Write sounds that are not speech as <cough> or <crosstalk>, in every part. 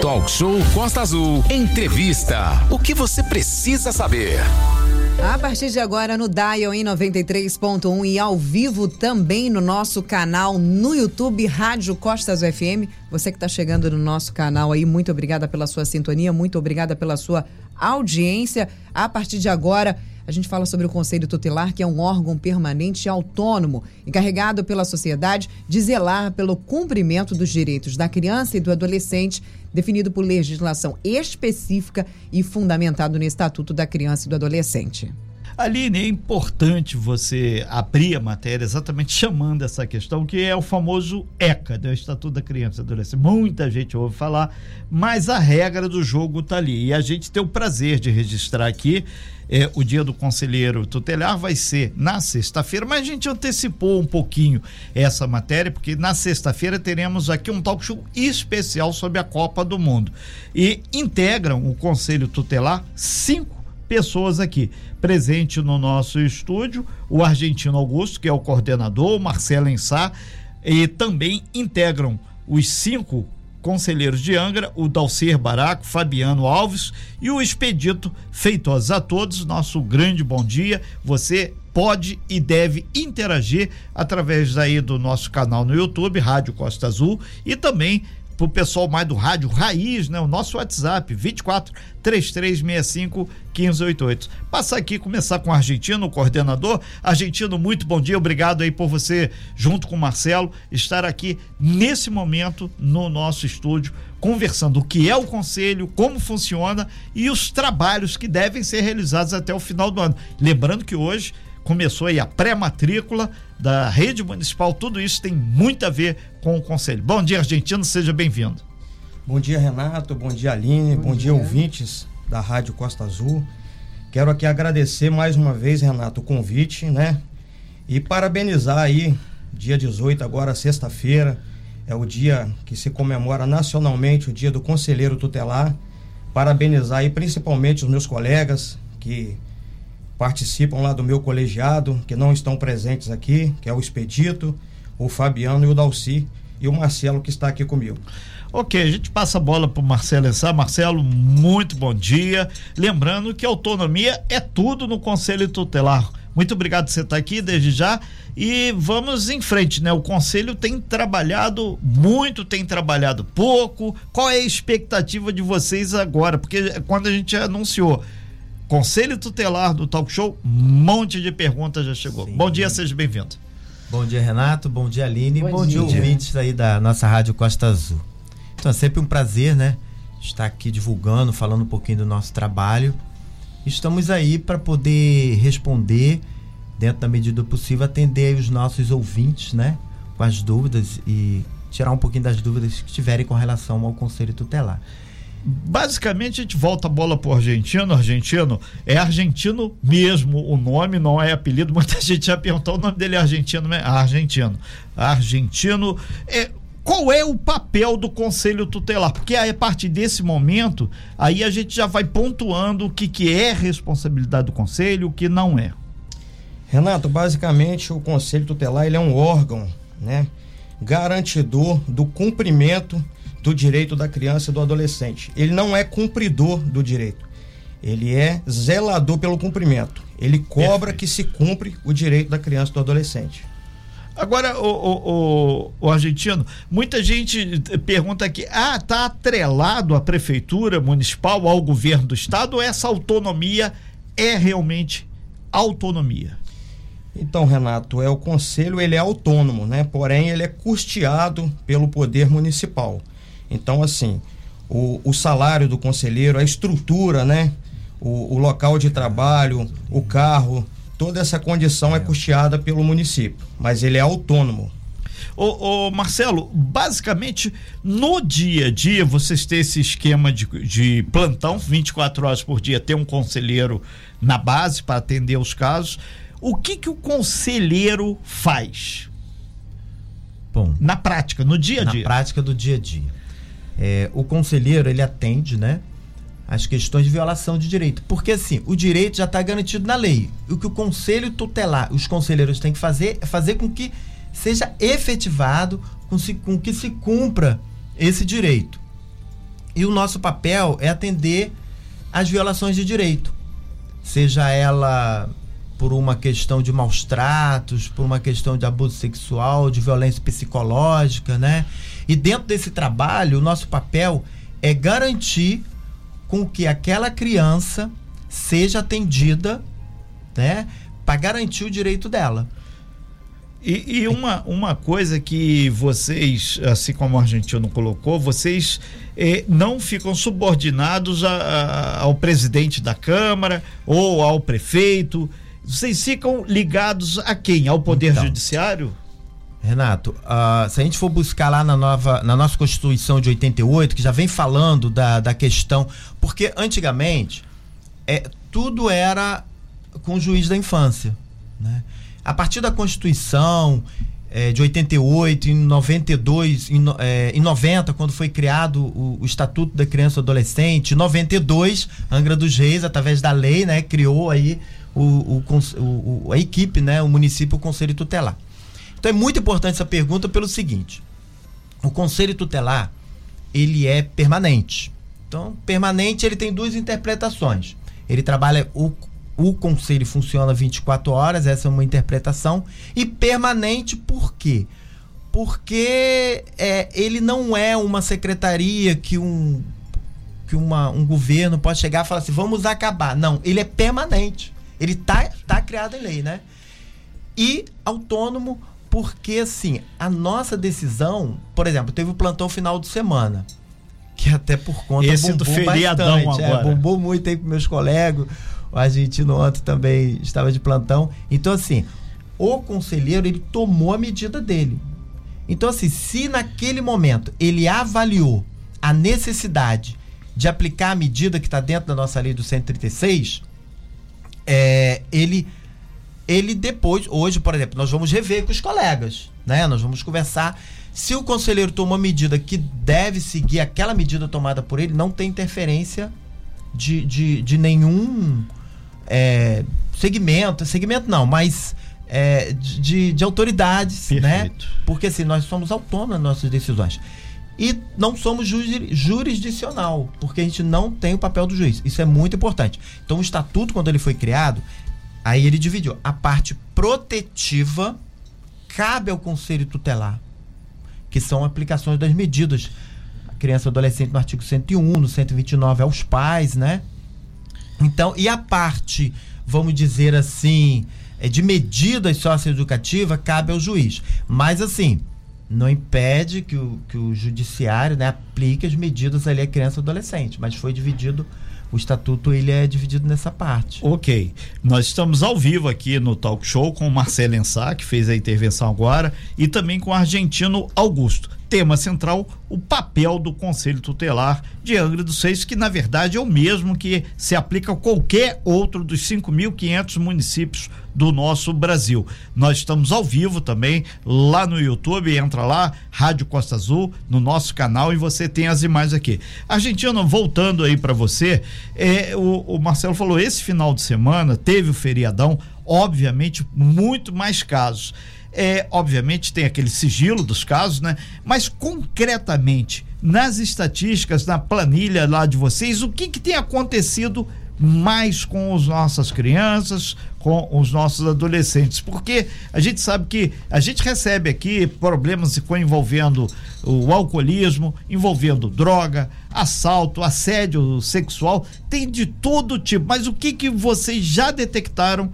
Talk Show Costa Azul. Entrevista. O que você precisa saber? A partir de agora no Dial em 93.1 e ao vivo também no nosso canal no YouTube Rádio Costas FM. Você que está chegando no nosso canal aí, muito obrigada pela sua sintonia, muito obrigada pela sua audiência. A partir de agora, a gente fala sobre o Conselho Tutelar, que é um órgão permanente e autônomo, encarregado pela sociedade de zelar pelo cumprimento dos direitos da criança e do adolescente, definido por legislação específica e fundamentado no Estatuto da Criança e do Adolescente. Aline, é importante você abrir a matéria exatamente chamando essa questão, que é o famoso ECA, né, Estatuto da Criança e Adolescente. Muita gente ouve falar, mas a regra do jogo está ali. E a gente tem o prazer de registrar aqui. É, o dia do conselheiro tutelar vai ser na sexta-feira, mas a gente antecipou um pouquinho essa matéria, porque na sexta-feira teremos aqui um talk show especial sobre a Copa do Mundo. E integram o conselho tutelar cinco pessoas aqui. Presente no nosso estúdio, o argentino Augusto, que é o coordenador, o Marcelo Ensá, e também integram os cinco conselheiros de Angra, o Dalcer Baraco, Fabiano Alves e o Expedito Feitosa. A todos, nosso grande bom dia. Você pode e deve interagir através aí do nosso canal no YouTube, Rádio Costa Azul, e também pro pessoal mais do rádio raiz, né? O nosso WhatsApp 24 3365 1588. Passar aqui começar com o argentino, o coordenador. Argentino, muito bom dia. Obrigado aí por você junto com o Marcelo estar aqui nesse momento no nosso estúdio conversando o que é o conselho, como funciona e os trabalhos que devem ser realizados até o final do ano. Lembrando que hoje começou aí a pré-matrícula da rede municipal, tudo isso tem muito a ver com o conselho. Bom dia, argentino, seja bem-vindo. Bom dia, Renato, bom dia, Aline, bom, bom dia. dia, ouvintes da Rádio Costa Azul. Quero aqui agradecer mais uma vez, Renato, o convite, né? E parabenizar aí, dia 18, agora sexta-feira, é o dia que se comemora nacionalmente o dia do conselheiro tutelar. Parabenizar aí principalmente os meus colegas que participam lá do meu colegiado, que não estão presentes aqui, que é o Expedito, o Fabiano e o Dalci e o Marcelo que está aqui comigo. Ok, a gente passa a bola para o Marcelo Ensá. Marcelo, muito bom dia. Lembrando que autonomia é tudo no Conselho Tutelar. Muito obrigado por você estar aqui desde já e vamos em frente, né? O conselho tem trabalhado muito, tem trabalhado pouco. Qual é a expectativa de vocês agora? Porque quando a gente anunciou Conselho Tutelar do Talk Show, um monte de perguntas já chegou. Sim. Bom dia, seja bem-vindo. Bom dia, Renato. Bom dia, Aline. Bom, Bom dia, dia, ouvintes aí da nossa Rádio Costa Azul. Então, é sempre um prazer, né? Estar aqui divulgando, falando um pouquinho do nosso trabalho. Estamos aí para poder responder, dentro da medida possível, atender os nossos ouvintes, né? Com as dúvidas e tirar um pouquinho das dúvidas que tiverem com relação ao Conselho Tutelar basicamente a gente volta a bola pro argentino. Argentino é argentino mesmo o nome, não é apelido. <laughs> Muita gente já perguntou o nome dele é argentino, né? Argentino. Argentino é qual é o papel do conselho tutelar? Porque aí, a partir desse momento, aí a gente já vai pontuando o que, que é responsabilidade do conselho, o que não é. Renato, basicamente o conselho tutelar ele é um órgão, né, garantidor do cumprimento do direito da criança e do adolescente. Ele não é cumpridor do direito. Ele é zelador pelo cumprimento. Ele cobra Perfeito. que se cumpre o direito da criança e do adolescente. Agora, o, o, o, o, argentino, muita gente pergunta aqui: ah, tá atrelado à prefeitura municipal, ao governo do estado, ou essa autonomia é realmente autonomia? Então, Renato, é o conselho, ele é autônomo, né? Porém, ele é custeado pelo poder municipal. Então, assim, o, o salário do conselheiro, a estrutura, né? O, o, local de trabalho, o carro, toda essa condição é custeada pelo município, mas ele é autônomo. Ô, ô, Marcelo, basicamente no dia a dia vocês têm esse esquema de, de plantão 24 horas por dia, ter um conselheiro na base para atender os casos. O que que o conselheiro faz? Bom, na prática, no dia a dia. Na prática do dia a dia. É, o conselheiro ele atende, né? As questões de violação de direito. Porque assim, o direito já está garantido na lei. O que o conselho tutelar, os conselheiros têm que fazer é fazer com que seja efetivado, com, se, com que se cumpra esse direito. E o nosso papel é atender às violações de direito, seja ela por uma questão de maus tratos, por uma questão de abuso sexual, de violência psicológica, né? E dentro desse trabalho, o nosso papel é garantir com que aquela criança seja atendida, né? Para garantir o direito dela. E, e, uma, uma coisa que vocês, assim como o argentino colocou, vocês eh, não ficam subordinados a, a, ao presidente da Câmara ou ao prefeito. Vocês ficam ligados a quem? Ao Poder então, Judiciário? Renato, uh, se a gente for buscar lá na, nova, na nossa Constituição de 88, que já vem falando da, da questão. Porque antigamente é, tudo era com o juiz da infância. Né? A partir da Constituição é, de 88, em 92, em, é, em 90, quando foi criado o, o, Estatuto da Criança e Adolescente, em 92, Angra dos Reis, através da lei, né, criou aí o, o, o, a equipe, né, o município, o Conselho Tutelar. Então é muito importante essa pergunta pelo seguinte: o Conselho Tutelar ele é permanente. Então, permanente ele tem duas interpretações. Ele trabalha o o conselho funciona 24 horas, essa é uma interpretação. E permanente por quê? Porque é, ele não é uma secretaria que um, que uma, um governo pode chegar e falar assim, vamos acabar. Não, ele é permanente. Ele tá, tá criado em lei, né? E autônomo porque, assim, a nossa decisão... Por exemplo, teve o plantão final de semana que até por conta Esse do feriadão bastante, é, agora. É, bombou muito aí com meus colegas o argentino ontem também estava de plantão. Então, assim, o conselheiro, ele tomou a medida dele. Então, assim, se naquele momento ele avaliou a necessidade de aplicar a medida que está dentro da nossa lei do 136, é, ele, ele depois, hoje, por exemplo, nós vamos rever com os colegas, né? Nós vamos conversar. Se o conselheiro tomou uma medida que deve seguir aquela medida tomada por ele, não tem interferência de, de, de nenhum é, segmento, segmento não, mas é, de, de autoridades, né? Perfeito. né? Porque assim, nós somos autônomos nas nossas decisões. E não somos jurisdicional, porque a gente não tem o papel do juiz. Isso é muito importante. Então, o estatuto, quando ele foi criado, aí ele dividiu. A parte protetiva cabe ao conselho tutelar, que são aplicações das medidas. A criança e adolescente no artigo 101, no 129 aos pais, né? Então, e a parte, vamos dizer assim, é, de medidas socioeducativas cabe ao juiz. Mas assim, não impede que o, que o judiciário né, aplique as medidas ali à criança e adolescente, mas foi dividido o estatuto ele é dividido nessa parte. Ok. Nós estamos ao vivo aqui no Talk Show com o Marcelo Ensá, que fez a intervenção agora, e também com o argentino Augusto tema central, o papel do Conselho Tutelar de Angra dos Reis, que na verdade é o mesmo que se aplica a qualquer outro dos 5.500 municípios do nosso Brasil. Nós estamos ao vivo também lá no YouTube, entra lá, Rádio Costa Azul, no nosso canal e você tem as imagens aqui. Argentina, voltando aí para você, é, o, o Marcelo falou, esse final de semana teve o feriadão, obviamente muito mais casos. É, obviamente tem aquele sigilo dos casos, né? Mas concretamente, nas estatísticas, na planilha lá de vocês, o que, que tem acontecido mais com as nossas crianças, com os nossos adolescentes, porque a gente sabe que a gente recebe aqui problemas envolvendo o alcoolismo, envolvendo droga, assalto, assédio sexual, tem de todo tipo. Mas o que que vocês já detectaram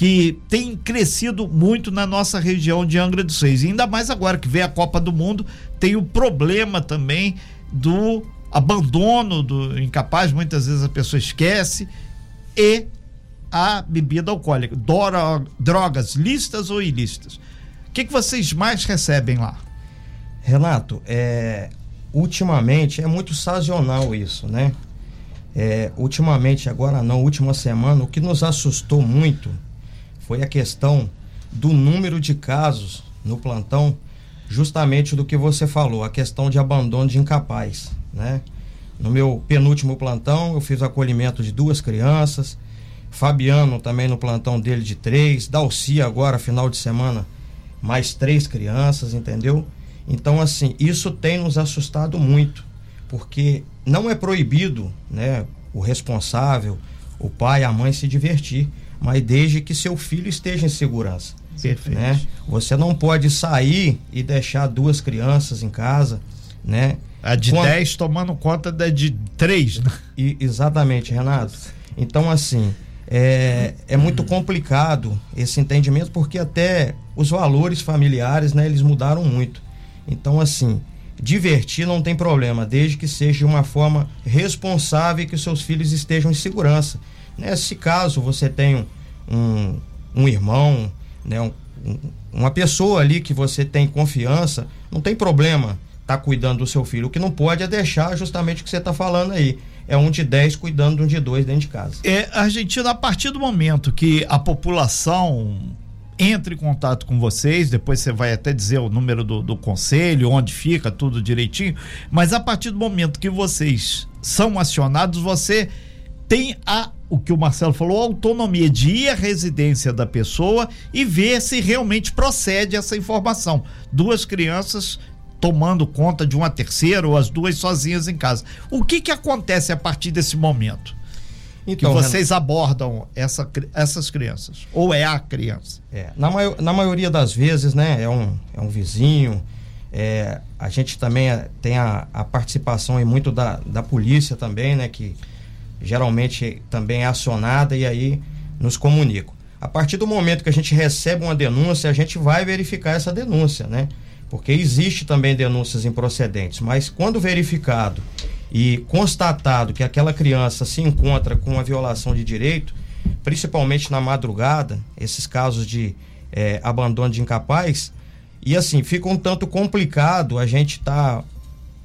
que tem crescido muito na nossa região de Angra dos Reis. E ainda mais agora que vem a Copa do Mundo, tem o problema também do abandono do incapaz, muitas vezes a pessoa esquece, e a bebida alcoólica, drogas lícitas ou ilícitas. O que, que vocês mais recebem lá? Renato, é, ultimamente é muito sazonal isso, né? É, ultimamente, agora não, última semana, o que nos assustou muito foi a questão do número de casos no plantão, justamente do que você falou, a questão de abandono de incapaz, né? No meu penúltimo plantão, eu fiz acolhimento de duas crianças, Fabiano também no plantão dele de três, Dalcia agora, final de semana, mais três crianças, entendeu? Então, assim, isso tem nos assustado muito, porque não é proibido, né, o responsável, o pai, a mãe se divertir, mas desde que seu filho esteja em segurança. Perfeito. Né? Você não pode sair e deixar duas crianças em casa, né? A de 10 tomando conta da de 3, né? E, exatamente, Renato. Então, assim, é, é muito complicado esse entendimento, porque até os valores familiares, né, eles mudaram muito. Então, assim, divertir não tem problema, desde que seja de uma forma responsável e que os seus filhos estejam em segurança. Nesse caso, você tem um, um irmão, né, um, uma pessoa ali que você tem confiança, não tem problema tá cuidando do seu filho. O que não pode é deixar justamente o que você está falando aí. É um de 10 cuidando de um de dois dentro de casa. É, Argentina, a partir do momento que a população entre em contato com vocês, depois você vai até dizer o número do, do conselho, onde fica, tudo direitinho, mas a partir do momento que vocês são acionados, você tem a o que o Marcelo falou, autonomia de ir à residência da pessoa e ver se realmente procede essa informação. Duas crianças tomando conta de uma terceira ou as duas sozinhas em casa. O que que acontece a partir desse momento? Então, que vocês abordam essa, essas crianças? Ou é a criança? É, na, na maioria das vezes, né, é um, é um vizinho. É, a gente também é, tem a, a participação aí muito da, da polícia também, né, que geralmente também é acionada e aí nos comunicam. A partir do momento que a gente recebe uma denúncia, a gente vai verificar essa denúncia, né? Porque existe também denúncias improcedentes, mas quando verificado e constatado que aquela criança se encontra com uma violação de direito, principalmente na madrugada, esses casos de é, abandono de incapaz, e assim, fica um tanto complicado a gente estar tá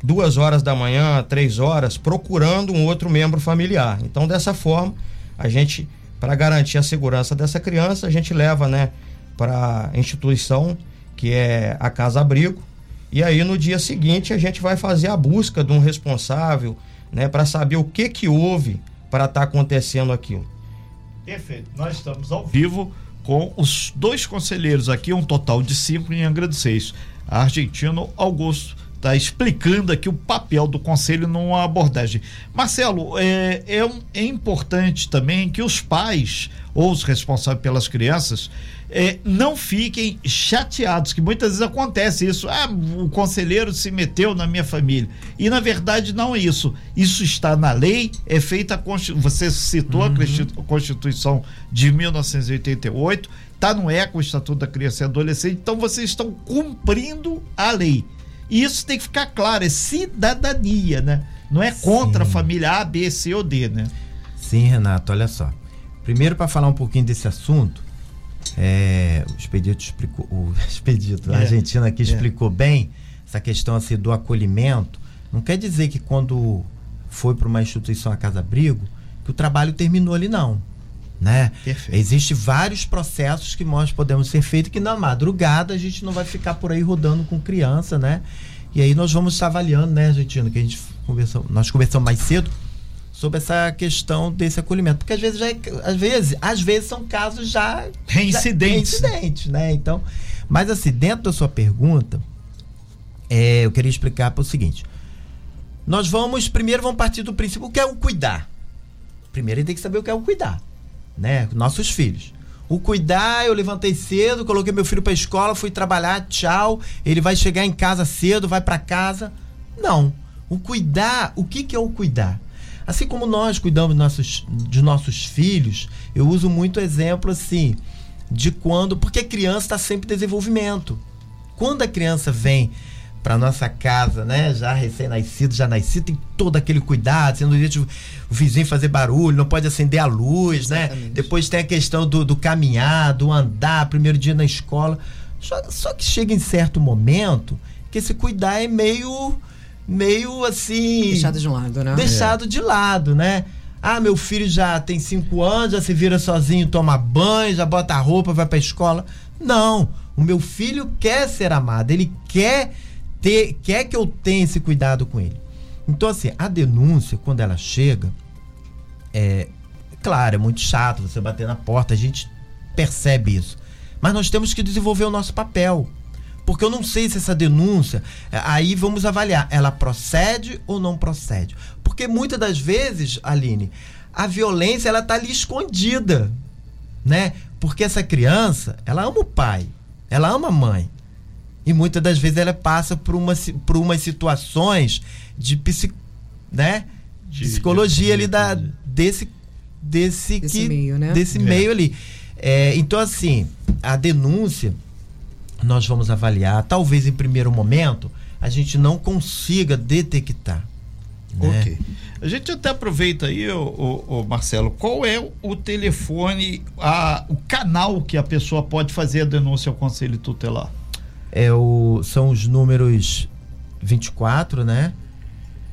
duas horas da manhã, três horas, procurando um outro membro familiar. Então, dessa forma, a gente, para garantir a segurança dessa criança, a gente leva, né, para a instituição que é a Casa Abrigo. E aí, no dia seguinte, a gente vai fazer a busca de um responsável, né, para saber o que que houve para estar tá acontecendo aquilo. Perfeito. Nós estamos ao vivo com os dois conselheiros aqui, um total de cinco em Angra dos Seis. Argentino Augusto está explicando aqui o papel do conselho numa abordagem. Marcelo, é, é, é, importante também que os pais ou os responsáveis pelas crianças é, não fiquem chateados, que muitas vezes acontece isso. Ah, o conselheiro se meteu na minha família. E na verdade não é isso. Isso está na lei, é feita a Você citou uhum. a Constituição de 1988, está no ECO, o Estatuto da Criança e Adolescente, então vocês estão cumprindo a lei. E isso tem que ficar claro, é cidadania, né? Não é contra Sim. a família A, B, C ou D, né? Sim, Renato, olha só. Primeiro, para falar um pouquinho desse assunto, é, o Expedito explicou, o <laughs> Expedito é. argentino aqui é. explicou bem essa questão assim, do acolhimento. Não quer dizer que quando foi para uma instituição a Casa Abrigo, que o trabalho terminou ali, não né? Existem vários processos que nós podemos ser feitos que na madrugada a gente não vai ficar por aí rodando com criança, né? E aí nós vamos estar avaliando, né, Argentina, que a gente conversou, nós conversamos mais cedo sobre essa questão desse acolhimento, porque às vezes já é, às vezes, às vezes são casos já reincidentes, já, reincidentes, né? Então, mas assim, dentro da sua pergunta, é, eu queria explicar para o seguinte: nós vamos primeiro vamos partir do princípio o que é o cuidar. Primeiro tem que saber o que é o cuidar né? Nossos filhos. O cuidar, eu levantei cedo, coloquei meu filho para escola, fui trabalhar, tchau. Ele vai chegar em casa cedo, vai para casa. Não. O cuidar, o que, que é o cuidar? Assim como nós cuidamos nossos, de nossos filhos, eu uso muito exemplo assim, de quando. Porque a criança está sempre em desenvolvimento. Quando a criança vem para nossa casa, né? Já recém-nascido, já nascido, tem todo aquele cuidado, sendo o vizinho fazer barulho, não pode acender a luz, né? Exatamente. né? Depois tem a questão do, do caminhar, do andar, primeiro dia na escola. Só, só que chega em certo momento que esse cuidar é meio meio assim. Deixado de lado, né? Deixado é. de lado, né? Ah, meu filho já tem cinco anos, já se vira sozinho, toma banho, já bota a roupa, vai pra escola. Não. O meu filho quer ser amado, ele quer ter, quer que eu tenha esse cuidado com ele. Então, assim, a denúncia, quando ela chega, é claro, é muito chato você bater na porta, a gente percebe isso. Mas nós temos que desenvolver o nosso papel. Porque eu não sei se essa denúncia, é, aí vamos avaliar, ela procede ou não procede. Porque muitas das vezes, Aline, a violência ela tá ali escondida, né? Porque essa criança, ela ama o pai, ela ama a mãe. E muitas das vezes ela passa por, uma, por umas situações de, psic, né? de psicologia de, ali da, desse, desse, desse que, meio, né? Desse é. meio ali. É, então, assim, a denúncia nós vamos avaliar. Talvez em primeiro momento a gente não consiga detectar. Né? Ok. A gente até aproveita aí, o, o, o, Marcelo, qual é o telefone, a, o canal que a pessoa pode fazer a denúncia ao Conselho Tutelar? É o, são os números 24, né?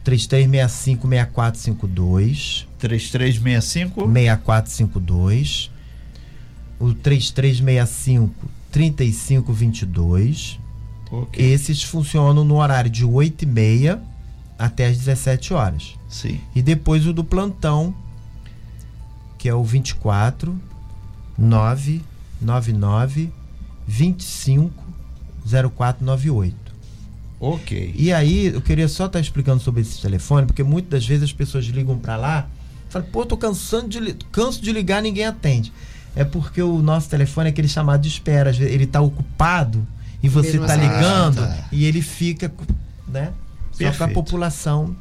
3365-6452. 3365? 6452. O 3365 3522. Okay. Esses funcionam no horário de 8 e meia até as 17 horas. Sim. E depois o do plantão, que é o 24 999 25 0498. Ok. E aí, eu queria só estar tá explicando sobre esse telefone, porque muitas das vezes as pessoas ligam para lá, falam, pô, tô cansando de, canso de ligar, ninguém atende é porque o nosso telefone é aquele chamado de espera. Ele está ocupado e você está assim. ligando ah, tá. e ele fica, né? Só para a população.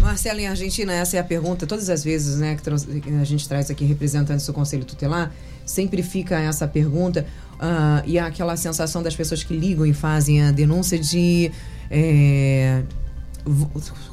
Marcelo, em Argentina, essa é a pergunta, todas as vezes né, que a gente traz aqui representantes do Conselho Tutelar, sempre fica essa pergunta uh, e aquela sensação das pessoas que ligam e fazem a denúncia de. É,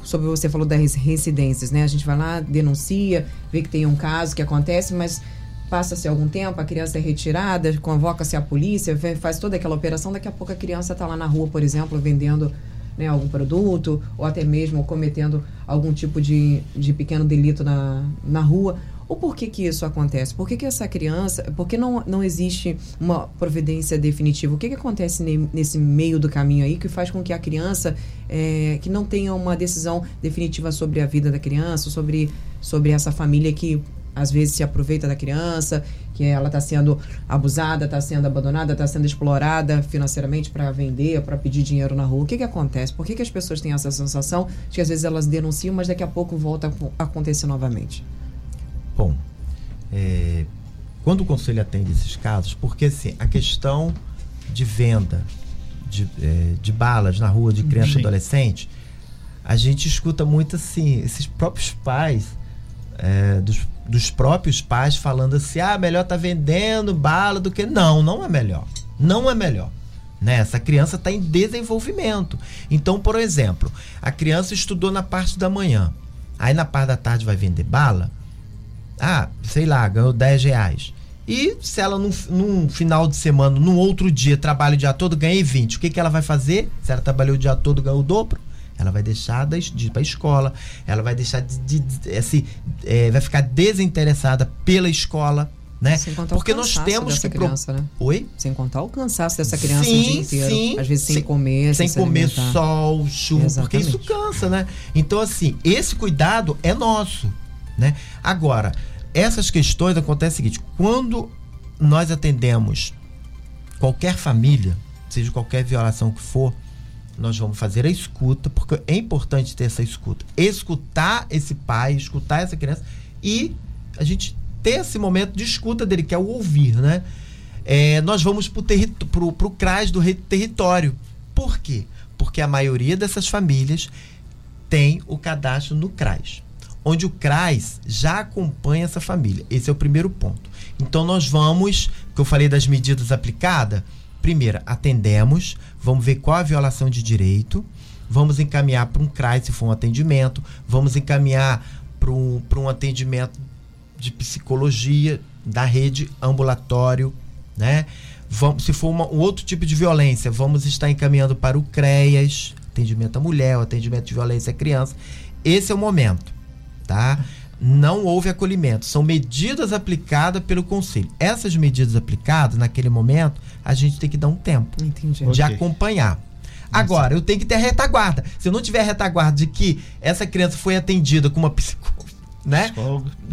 sobre você falou das residências, né? A gente vai lá, denuncia, vê que tem um caso que acontece, mas passa-se algum tempo, a criança é retirada, convoca-se a polícia, faz toda aquela operação, daqui a pouco a criança está lá na rua, por exemplo, vendendo né, algum produto, ou até mesmo cometendo algum tipo de, de pequeno delito na, na rua. O porquê que isso acontece? Por que, que essa criança. Por que não, não existe uma providência definitiva? O que, que acontece ne, nesse meio do caminho aí que faz com que a criança é, que não tenha uma decisão definitiva sobre a vida da criança, sobre, sobre essa família que às vezes se aproveita da criança, que ela está sendo abusada, está sendo abandonada, está sendo explorada financeiramente para vender, para pedir dinheiro na rua. O que, que acontece? Por que, que as pessoas têm essa sensação de que às vezes elas denunciam, mas daqui a pouco volta a acontecer novamente? Bom, é, quando o conselho atende esses casos, porque assim, a questão de venda de, é, de balas na rua de criança e adolescente, a gente escuta muito assim, esses próprios pais é, dos dos próprios pais falando assim: ah, melhor tá vendendo bala do que. Não, não é melhor. Não é melhor. Né? Essa criança está em desenvolvimento. Então, por exemplo, a criança estudou na parte da manhã. Aí na parte da tarde vai vender bala. Ah, sei lá, ganhou 10 reais. E se ela num, num, final de semana, num outro dia, trabalha o dia todo, ganhei 20. O que, que ela vai fazer? Se ela trabalhou o dia todo, ganhou o dobro? Ela vai deixar de ir para a escola, ela vai deixar de, de, de assim, é, vai ficar desinteressada pela escola, né? Sem contar Porque o nós temos que criança, pro... né? Oi? Sem contar o cansaço dessa criança sim, o dia inteiro, sim, às vezes sem, sem comer, sem, sem comer sol, chuva, Exatamente. porque isso cansa, né? Então assim, esse cuidado é nosso, né? Agora, essas questões acontecem o seguinte, quando nós atendemos qualquer família, seja qualquer violação que for, nós vamos fazer a escuta, porque é importante ter essa escuta. Escutar esse pai, escutar essa criança e a gente ter esse momento de escuta dele, que é o ouvir, né? É, nós vamos para o CRAS do território. Por quê? Porque a maioria dessas famílias tem o cadastro no CRAS, onde o CRAS já acompanha essa família. Esse é o primeiro ponto. Então nós vamos, que eu falei das medidas aplicadas, primeiro, atendemos, vamos ver qual a violação de direito, vamos encaminhar para um CRAI se for um atendimento, vamos encaminhar para um, um atendimento de psicologia da rede ambulatório, né? Vamos, se for uma, um outro tipo de violência, vamos estar encaminhando para o CREAS, atendimento à mulher, atendimento de violência à criança. Esse é o momento, tá? não houve acolhimento. São medidas aplicadas pelo conselho. Essas medidas aplicadas, naquele momento, a gente tem que dar um tempo Entendi. de okay. acompanhar. Agora, eu tenho que ter a retaguarda. Se eu não tiver a retaguarda de que essa criança foi atendida com uma psicóloga, né?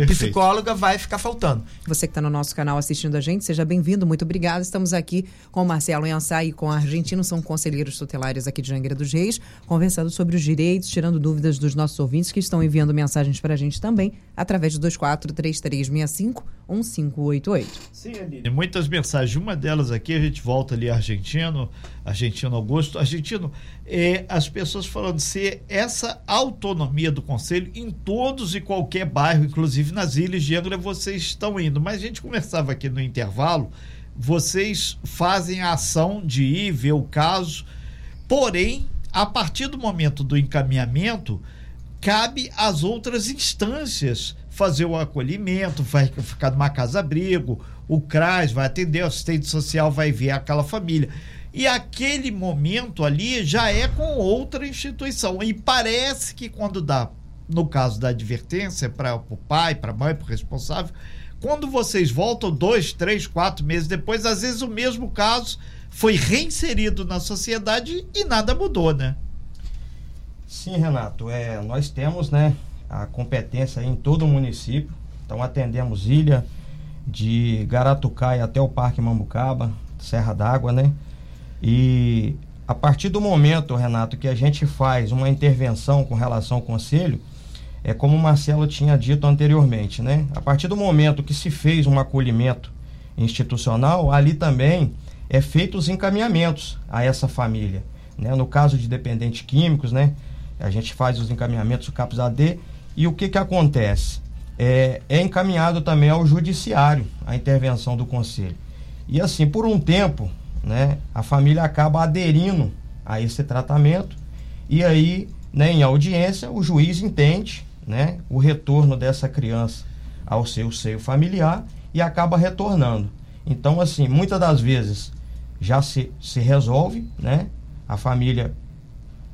Psicóloga vai ficar faltando. Você que está no nosso canal assistindo a gente, seja bem-vindo, muito obrigado. Estamos aqui com o Marcelo Yansá e com a Argentino, são conselheiros tutelares aqui de Jangueira dos Reis, conversando sobre os direitos, tirando dúvidas dos nossos ouvintes que estão enviando mensagens para a gente também, através do 243365 1588. Sim, Aline, muitas mensagens. Uma delas aqui, a gente volta ali argentino, argentino Augusto. Argentino, é, as pessoas falando se essa autonomia do conselho em todos e qualquer bairro, inclusive nas ilhas de Angra, vocês estão indo. Mas a gente conversava aqui no intervalo, vocês fazem a ação de ir ver o caso, porém, a partir do momento do encaminhamento, cabe às outras instâncias fazer o acolhimento, vai ficar numa casa-abrigo, o CRAS vai atender, o assistente social vai ver aquela família. E aquele momento ali já é com outra instituição. E parece que quando dá, no caso da advertência para o pai, para a mãe, para o responsável, quando vocês voltam dois, três, quatro meses depois, às vezes o mesmo caso foi reinserido na sociedade e nada mudou, né? Sim, Renato. É, nós temos, né, a competência em todo o município. Então atendemos ilha de Garatucai até o Parque Mambucaba, Serra d'Água, né? E a partir do momento, Renato, que a gente faz uma intervenção com relação ao conselho, é como o Marcelo tinha dito anteriormente, né? A partir do momento que se fez um acolhimento institucional, ali também é feito os encaminhamentos a essa família, né? No caso de dependentes químicos, né? A gente faz os encaminhamentos do CAPS AD e o que, que acontece? É, é encaminhado também ao judiciário a intervenção do conselho. E assim, por um tempo, né, a família acaba aderindo a esse tratamento e aí, né, em audiência, o juiz entende né, o retorno dessa criança ao seu seio familiar e acaba retornando. Então, assim, muitas das vezes já se, se resolve, né? A família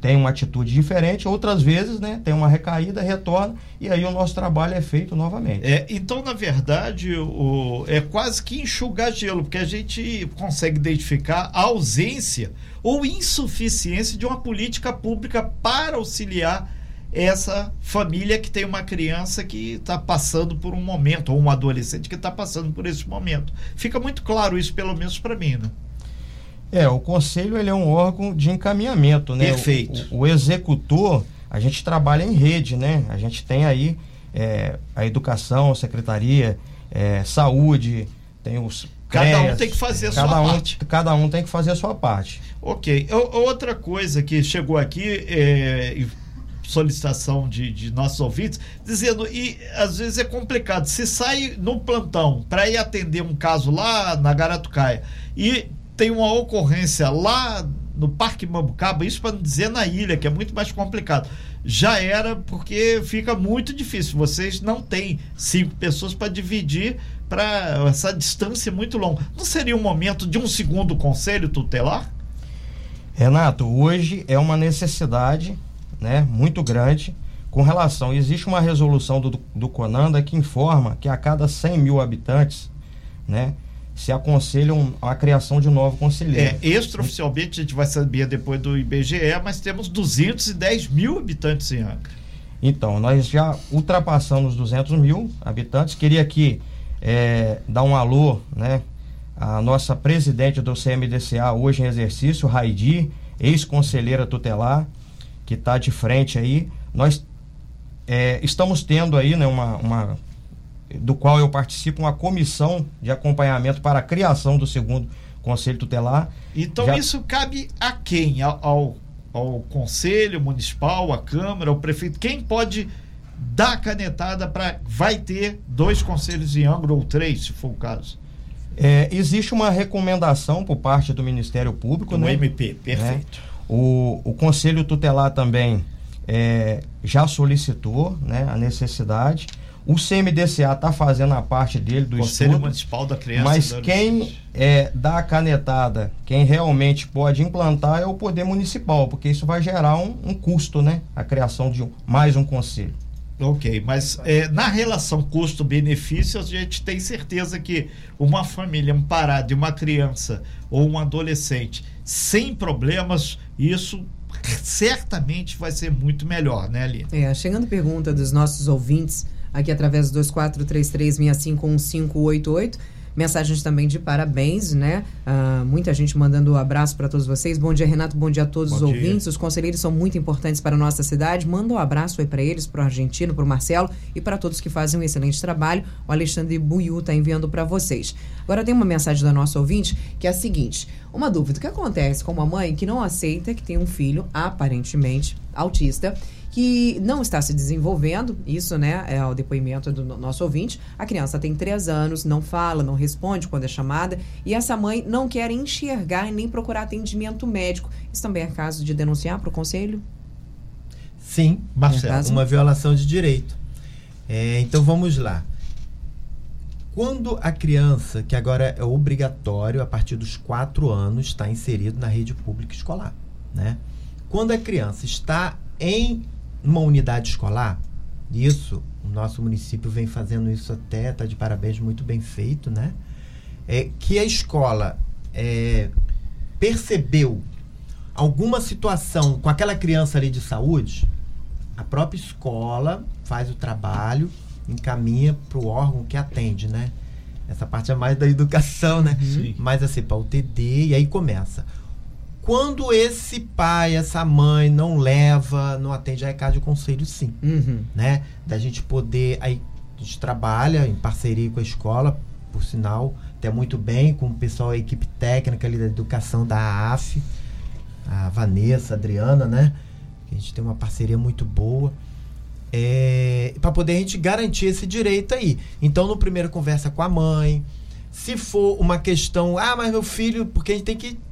tem uma atitude diferente, outras vezes, né, tem uma recaída, retorna e aí o nosso trabalho é feito novamente. É, então, na verdade, o, é quase que enxugar gelo, porque a gente consegue identificar a ausência ou insuficiência de uma política pública para auxiliar essa família que tem uma criança que está passando por um momento, ou um adolescente que está passando por esse momento. Fica muito claro isso, pelo menos para mim, né? É, o conselho ele é um órgão de encaminhamento, né? Perfeito. O, o, o executor, a gente trabalha em rede, né? A gente tem aí é, a educação, a secretaria, é, saúde, tem os Cada um tem que fazer a cada sua um, parte. Cada um tem que fazer a sua parte. Ok. outra coisa que chegou aqui, é, solicitação de, de nossos ouvintes, dizendo, e às vezes é complicado, se sai no plantão para ir atender um caso lá na Garatucaia e tem uma ocorrência lá no Parque Mambucaba, isso para não dizer na ilha, que é muito mais complicado. Já era porque fica muito difícil. Vocês não têm cinco pessoas para dividir para essa distância muito longa. Não seria um momento de um segundo conselho tutelar? Renato, hoje é uma necessidade né, muito grande com relação. Existe uma resolução do, do Conanda que informa que a cada 100 mil habitantes, né, se aconselham a criação de um novo conselheiro. É, extraoficialmente a gente vai saber depois do IBGE, mas temos 210 mil habitantes em Angra. Então, nós já ultrapassamos 200 mil habitantes. Queria aqui é, dar um alô, né? A nossa presidente do CMDCA, hoje em exercício, Raidi, ex-conselheira tutelar, que está de frente aí. Nós é, estamos tendo aí né, uma, uma do qual eu participo, uma comissão de acompanhamento para a criação do segundo Conselho Tutelar. Então Já... isso cabe a quem? Ao, ao, ao, Conselho Municipal, à Câmara, ao prefeito? Quem pode dar a canetada para. Vai ter dois conselhos em Angra ou três, se for o caso? É, existe uma recomendação por parte do Ministério Público. Do né? MP, perfeito. Né? O, o Conselho Tutelar também é, já solicitou né, a necessidade. O CMDCA está fazendo a parte dele do Conselho estudo, Municipal da Criança. Mas quem é, dá a canetada, quem realmente pode implantar é o Poder Municipal, porque isso vai gerar um, um custo, né? A criação de um, mais um conselho. Ok, mas é, na relação custo-benefício, a gente tem certeza que uma família amparada de uma criança ou um adolescente sem problemas, isso certamente vai ser muito melhor, né, Aline? É, chegando pergunta dos nossos ouvintes aqui através do 2433651588. Mensagens também de parabéns, né? Uh, muita gente mandando um abraço para todos vocês. Bom dia, Renato. Bom dia a todos Bom os dia. ouvintes. Os conselheiros são muito importantes para a nossa cidade. Manda um abraço aí para eles, para o argentino, para o Marcelo e para todos que fazem um excelente trabalho. O Alexandre Buiu está enviando para vocês. Agora tem uma mensagem da nossa ouvinte que é a seguinte: uma dúvida. O que acontece com uma mãe que não aceita que tem um filho aparentemente autista que não está se desenvolvendo, isso, né, é o depoimento do nosso ouvinte. A criança tem três anos, não fala, não responde quando é chamada, e essa mãe não quer enxergar nem procurar atendimento médico. Isso também é caso de denunciar para o conselho? Sim, Marcelo, é uma violação de direito. É, então vamos lá. Quando a criança, que agora é obrigatório a partir dos quatro anos, está inserido na rede pública escolar, né? Quando a criança está em uma unidade escolar, isso, o nosso município vem fazendo isso até, está de parabéns, muito bem feito, né? É que a escola é, percebeu alguma situação com aquela criança ali de saúde, a própria escola faz o trabalho, encaminha para o órgão que atende, né? Essa parte é mais da educação, né? Sim. Mais assim, para o TD, e aí começa. Quando esse pai, essa mãe não leva, não atende a recado de conselho, sim. Uhum. Né? Da gente poder. Aí a gente trabalha em parceria com a escola, por sinal, até muito bem, com o pessoal, a equipe técnica ali da educação da AF, a Vanessa, a Adriana, né? A gente tem uma parceria muito boa. É, para poder a gente garantir esse direito aí. Então, no primeiro, conversa com a mãe. Se for uma questão, ah, mas meu filho, porque a gente tem que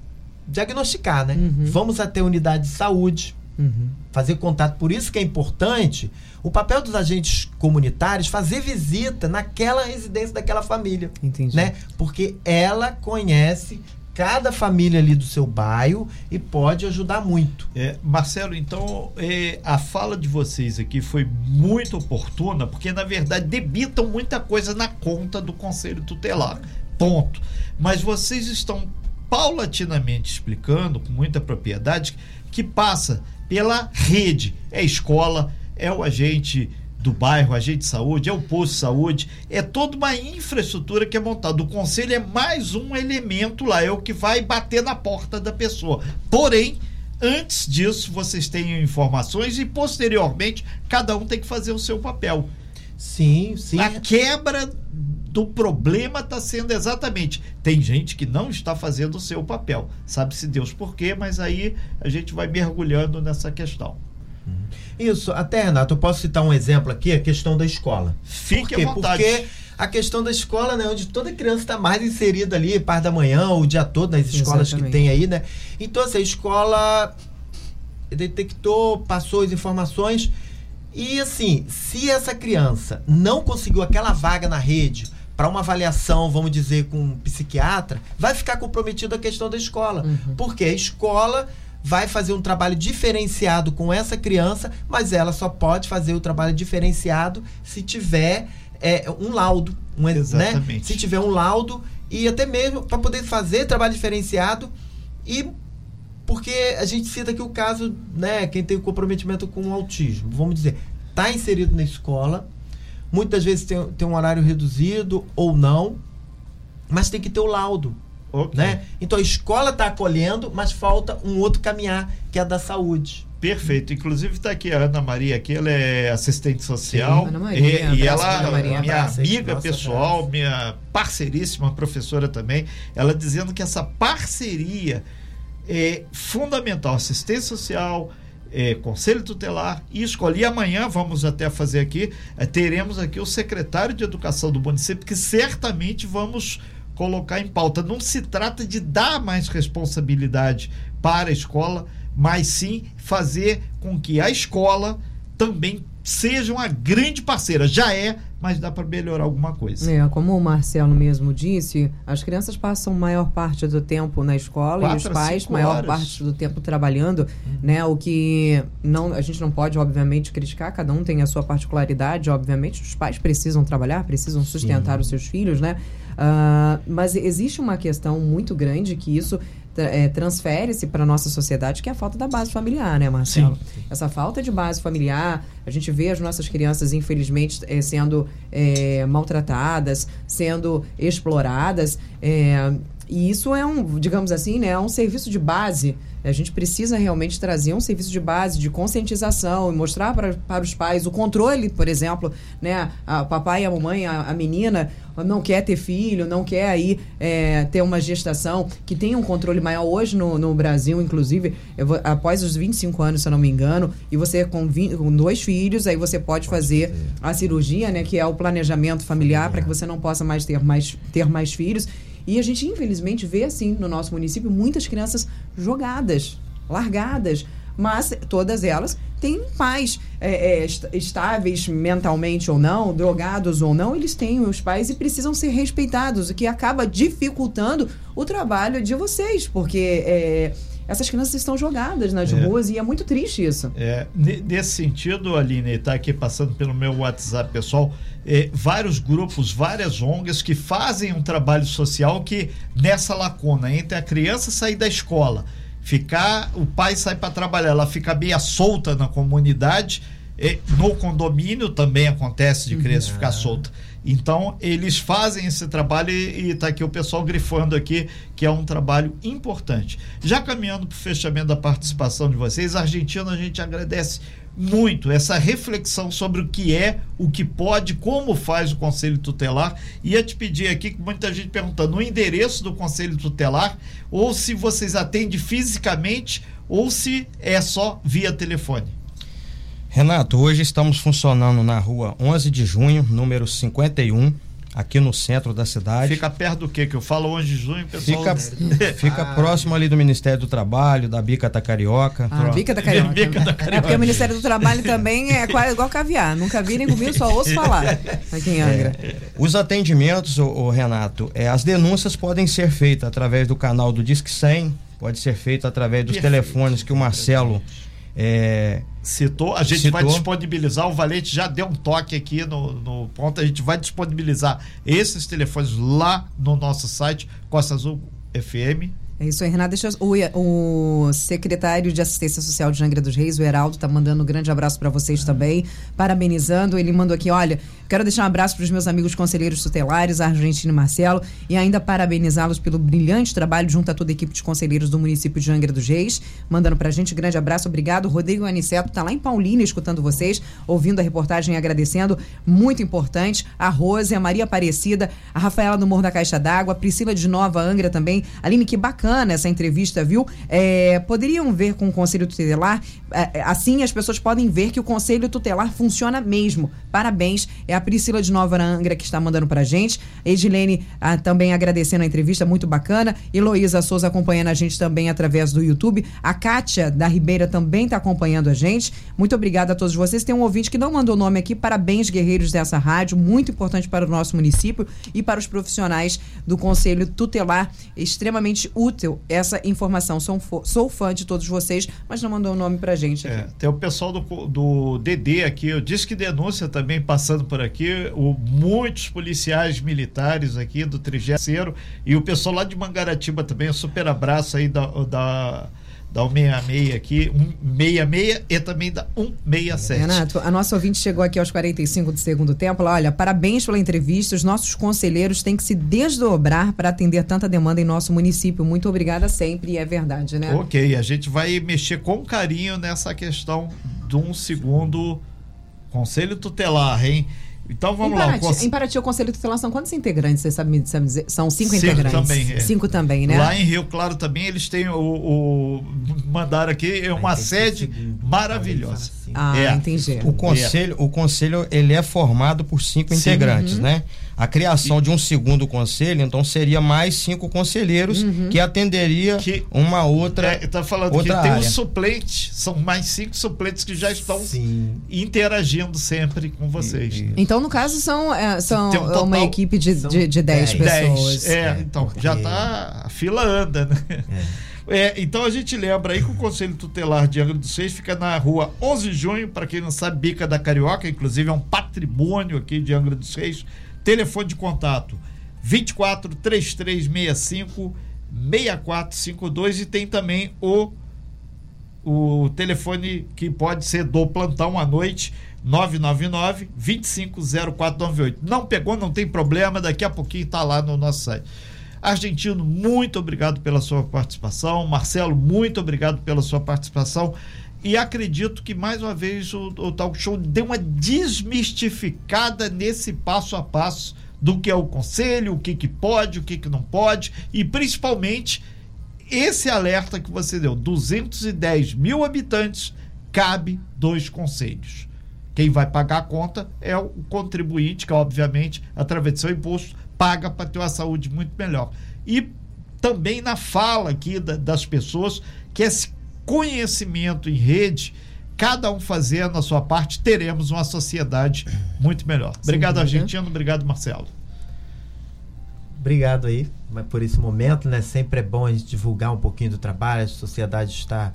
diagnosticar, né? Uhum. Vamos até a unidade de saúde, uhum. fazer contato. Por isso que é importante o papel dos agentes comunitários fazer visita naquela residência daquela família. Entendi. Né? Porque ela conhece cada família ali do seu bairro e pode ajudar muito. É, Marcelo, então é, a fala de vocês aqui foi muito oportuna, porque na verdade debitam muita coisa na conta do Conselho Tutelar. Ponto. Mas vocês estão paulatinamente explicando, com muita propriedade, que passa pela rede. É escola, é o agente do bairro, agente de saúde, é o posto de saúde, é toda uma infraestrutura que é montada. O conselho é mais um elemento lá, é o que vai bater na porta da pessoa. Porém, antes disso, vocês têm informações e posteriormente cada um tem que fazer o seu papel. Sim, sim. A quebra do problema está sendo exatamente. Tem gente que não está fazendo o seu papel. Sabe-se Deus por quê, mas aí a gente vai mergulhando nessa questão. Uhum. Isso, até Renato, eu posso citar um exemplo aqui, a questão da escola. Fique à vontade. Porque a questão da escola, né, onde toda criança está mais inserida ali, par da manhã, o dia todo, nas escolas Exatamente. que tem aí, né? Então, assim, a escola detectou, passou as informações. E assim, se essa criança não conseguiu aquela vaga na rede, para uma avaliação, vamos dizer, com um psiquiatra, vai ficar comprometida a questão da escola. Uhum. Porque a escola vai fazer um trabalho diferenciado com essa criança, mas ela só pode fazer o trabalho diferenciado se tiver é, um laudo. Um, né? Exatamente. Né? Se tiver um laudo e até mesmo para poder fazer trabalho diferenciado e porque a gente cita aqui o caso, né, quem tem comprometimento com o autismo, vamos dizer, está inserido na escola, Muitas vezes tem, tem um horário reduzido ou não, mas tem que ter o laudo. Okay. Né? Então a escola está acolhendo, mas falta um outro caminhar, que é da saúde. Perfeito. Inclusive está aqui a Ana Maria, aqui ela é assistente social. Sim, Ana Maria, e, e ela, Ana Maria, minha abraço, amiga nossa, pessoal, abraço. minha parceiríssima professora também, ela dizendo que essa parceria é fundamental. Assistência social, é, Conselho Tutelar e Escola. E amanhã vamos até fazer aqui, é, teremos aqui o secretário de Educação do município, que certamente vamos colocar em pauta. Não se trata de dar mais responsabilidade para a escola, mas sim fazer com que a escola também seja uma grande parceira. Já é, mas dá para melhorar alguma coisa. É, como o Marcelo mesmo disse, as crianças passam maior parte do tempo na escola Quatro e os pais maior horas. parte do tempo trabalhando, né? O que não, a gente não pode, obviamente, criticar, cada um tem a sua particularidade, obviamente, os pais precisam trabalhar, precisam sustentar Sim. os seus filhos, né? Uh, mas existe uma questão muito grande que isso é, transfere-se para a nossa sociedade, que é a falta da base familiar, né, Marcelo? Sim. Essa falta de base familiar, a gente vê as nossas crianças, infelizmente, é, sendo é, maltratadas, sendo exploradas. E isso é um, digamos assim, né, é um serviço de base. A gente precisa realmente trazer um serviço de base, de conscientização e mostrar para, para os pais o controle, por exemplo, né? A, papai e a mamãe, a, a menina não quer ter filho, não quer aí é, ter uma gestação, que tenha um controle maior hoje no, no Brasil, inclusive, vou, após os 25 anos, se eu não me engano, e você com, 20, com dois filhos, aí você pode, pode fazer, fazer, a cirurgia, né? Que é o planejamento familiar, para que você não possa mais ter mais, ter mais filhos. E a gente, infelizmente, vê assim no nosso município muitas crianças jogadas, largadas, mas todas elas têm pais é, é, estáveis mentalmente ou não, drogados ou não, eles têm os pais e precisam ser respeitados, o que acaba dificultando o trabalho de vocês, porque é, essas crianças estão jogadas nas é. ruas e é muito triste isso. É, nesse sentido, Aline, está aqui passando pelo meu WhatsApp pessoal, é, vários grupos, várias ONGs que fazem um trabalho social que nessa lacuna entre a criança sair da escola, ficar, o pai sai para trabalhar, ela fica meio solta na comunidade, é, no condomínio também acontece de criança uhum. ficar solta. Então, eles fazem esse trabalho e está aqui o pessoal grifando aqui que é um trabalho importante. Já caminhando para o fechamento da participação de vocês, Argentina, a gente agradece muito essa reflexão sobre o que é, o que pode, como faz o Conselho Tutelar. Ia te pedir aqui, que muita gente perguntando, o endereço do Conselho Tutelar, ou se vocês atendem fisicamente, ou se é só via telefone. Renato, hoje estamos funcionando na rua 11 de junho, número 51, aqui no centro da cidade. Fica perto do que? Que eu falo 11 de junho, pessoal. Fica, <laughs> fica ah. próximo ali do Ministério do Trabalho, da Bica da Carioca. Ah, Bica da Carioca. Bica da Carioca. É porque o Ministério do Trabalho também é <laughs> quase igual caviar. Nunca vi nem comigo, só ouço falar aqui em Angra. É, os atendimentos, o, o Renato, é, as denúncias podem ser feitas através do canal do Disque 100, pode ser feito através dos Perfeito. telefones que o Marcelo é, citou. A gente citou. vai disponibilizar, o Valente já deu um toque aqui no, no ponto, a gente vai disponibilizar esses telefones lá no nosso site, Costa Azul FM, é isso aí, Renato. Deixa eu, o, o, secretário de Assistência Social de Angra dos Reis, o Heraldo, tá mandando um grande abraço para vocês também, parabenizando. Ele mandou aqui: olha, quero deixar um abraço para os meus amigos conselheiros tutelares, Argentino e Marcelo, e ainda parabenizá-los pelo brilhante trabalho junto a toda a equipe de conselheiros do município de Angra dos Reis. Mandando pra gente um grande abraço, obrigado. Rodrigo Aniceto tá lá em Paulínia escutando vocês, ouvindo a reportagem e agradecendo. Muito importante. A Rose, a Maria Aparecida, a Rafaela do Morro da Caixa d'Água, a Priscila de Nova Angra também. Aline, que bacana bacana essa entrevista, viu? É, poderiam ver com o Conselho Tutelar, é, é, assim as pessoas podem ver que o Conselho Tutelar funciona mesmo. Parabéns. É a Priscila de Nova Angra que está mandando pra gente. Edilene ah, também agradecendo a entrevista, muito bacana. Heloísa Souza acompanhando a gente também através do YouTube. A Kátia da Ribeira também está acompanhando a gente. Muito obrigada a todos vocês. Tem um ouvinte que não mandou nome aqui. Parabéns, guerreiros dessa rádio. Muito importante para o nosso município e para os profissionais do Conselho Tutelar. Extremamente útil essa informação. Sou, sou fã de todos vocês, mas não mandou o um nome pra gente aqui. É, tem o pessoal do, do DD aqui, eu disse que denúncia também passando por aqui, o, muitos policiais militares aqui do 30 e o pessoal lá de Mangaratiba também, um super abraço aí da, da da 166 aqui, 166 e também da 167. Renato, a nossa ouvinte chegou aqui aos 45 do segundo tempo. Ela, olha, parabéns pela entrevista. Os nossos conselheiros têm que se desdobrar para atender tanta demanda em nosso município. Muito obrigada sempre, e é verdade, né? Ok, a gente vai mexer com carinho nessa questão de um segundo conselho tutelar, hein? Então vamos em Paraty, lá. Em Paraty, o Conselho Tutelar são quantos integrantes? Você sabe, sabe dizer? São cinco, cinco integrantes. Também, é. Cinco também, né? Lá em Rio Claro também eles têm o. o mandaram aqui é uma sede maravilhosa. Ah, é. entendi. O conselho, o conselho ele é formado por cinco Sim. integrantes, uhum. né? A criação e... de um segundo conselho, então seria mais cinco conselheiros uhum. que atenderia que, uma outra. É, tá falando outra que tem um suplente, são mais cinco suplentes que já estão Sim. interagindo sempre com vocês. E, então, no caso, são, é, são um total, uma equipe de, de, de dez, dez pessoas. Dez. É, é, então, porque... já tá. A fila anda, né? É. É, então a gente lembra aí que o Conselho Tutelar de Angra dos Reis fica na rua 11 de junho, para quem não sabe, Bica da Carioca, inclusive é um patrimônio aqui de Angra dos Reis. Telefone de contato 24 3365 6452 e tem também o o telefone que pode ser do plantão à noite 999 250498. Não pegou, não tem problema, daqui a pouquinho está lá no nosso site. Argentino, muito obrigado pela sua participação. Marcelo, muito obrigado pela sua participação. E acredito que mais uma vez o, o talk show deu uma desmistificada nesse passo a passo do que é o conselho, o que, que pode, o que, que não pode, e principalmente esse alerta que você deu: 210 mil habitantes, cabe dois conselhos. Quem vai pagar a conta é o contribuinte, que obviamente, através do seu imposto, paga para ter uma saúde muito melhor. E também na fala aqui da, das pessoas, que esse conhecimento em rede, cada um fazendo a sua parte, teremos uma sociedade muito melhor. Obrigado, Argentino. Obrigado, Marcelo. Obrigado aí por esse momento, né? Sempre é bom a gente divulgar um pouquinho do trabalho, a sociedade está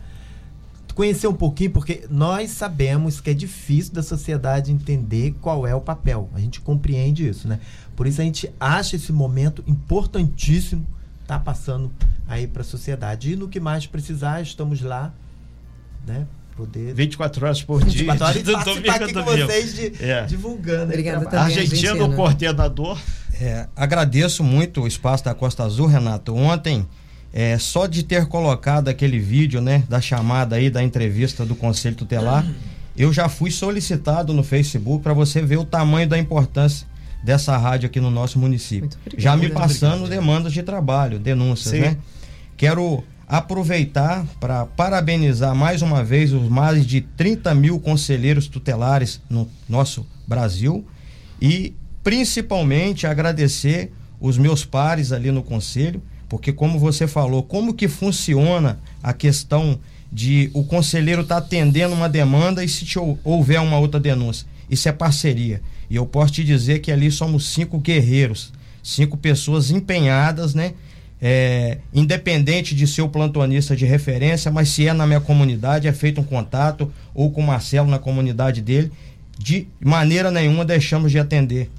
conhecer um pouquinho, porque nós sabemos que é difícil da sociedade entender qual é o papel. A gente compreende isso, né? Por isso a gente acha esse momento importantíssimo tá passando aí para a sociedade. E no que mais precisar, estamos lá, né? Poder 24 horas por 24 dia. 24 horas de participar aqui com vocês de, é. divulgando. Obrigada também, Argentina, o coordenador. É, agradeço muito o espaço da Costa Azul, Renato. Ontem é, só de ter colocado aquele vídeo, né, da chamada aí da entrevista do Conselho Tutelar, eu já fui solicitado no Facebook para você ver o tamanho da importância dessa rádio aqui no nosso município. Já me passando demandas de trabalho, denúncias, Sim. né? Quero aproveitar para parabenizar mais uma vez os mais de 30 mil conselheiros tutelares no nosso Brasil e principalmente agradecer os meus pares ali no conselho porque como você falou, como que funciona a questão de o conselheiro estar tá atendendo uma demanda e se houver uma outra denúncia? Isso é parceria. E eu posso te dizer que ali somos cinco guerreiros, cinco pessoas empenhadas, né? É, independente de ser o plantonista de referência, mas se é na minha comunidade, é feito um contato, ou com o Marcelo na comunidade dele, de maneira nenhuma deixamos de atender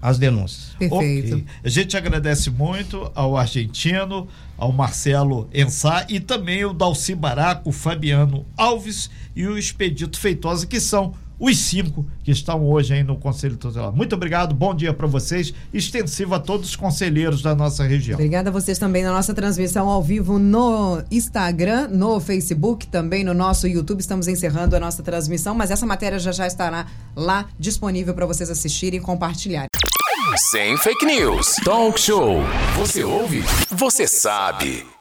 as denúncias. Perfeito. Okay. A gente agradece muito ao argentino, ao Marcelo Ensá e também o Dalci Baraco, o Fabiano Alves e o Expedito Feitosa, que são os cinco que estão hoje aí no Conselho Tutelar. Muito obrigado, bom dia para vocês, extensivo a todos os conselheiros da nossa região. Obrigada a vocês também na nossa transmissão ao vivo no Instagram, no Facebook, também no nosso YouTube. Estamos encerrando a nossa transmissão, mas essa matéria já já estará lá disponível para vocês assistirem e compartilharem. Sem fake news. Talk show. Você ouve? Você sabe.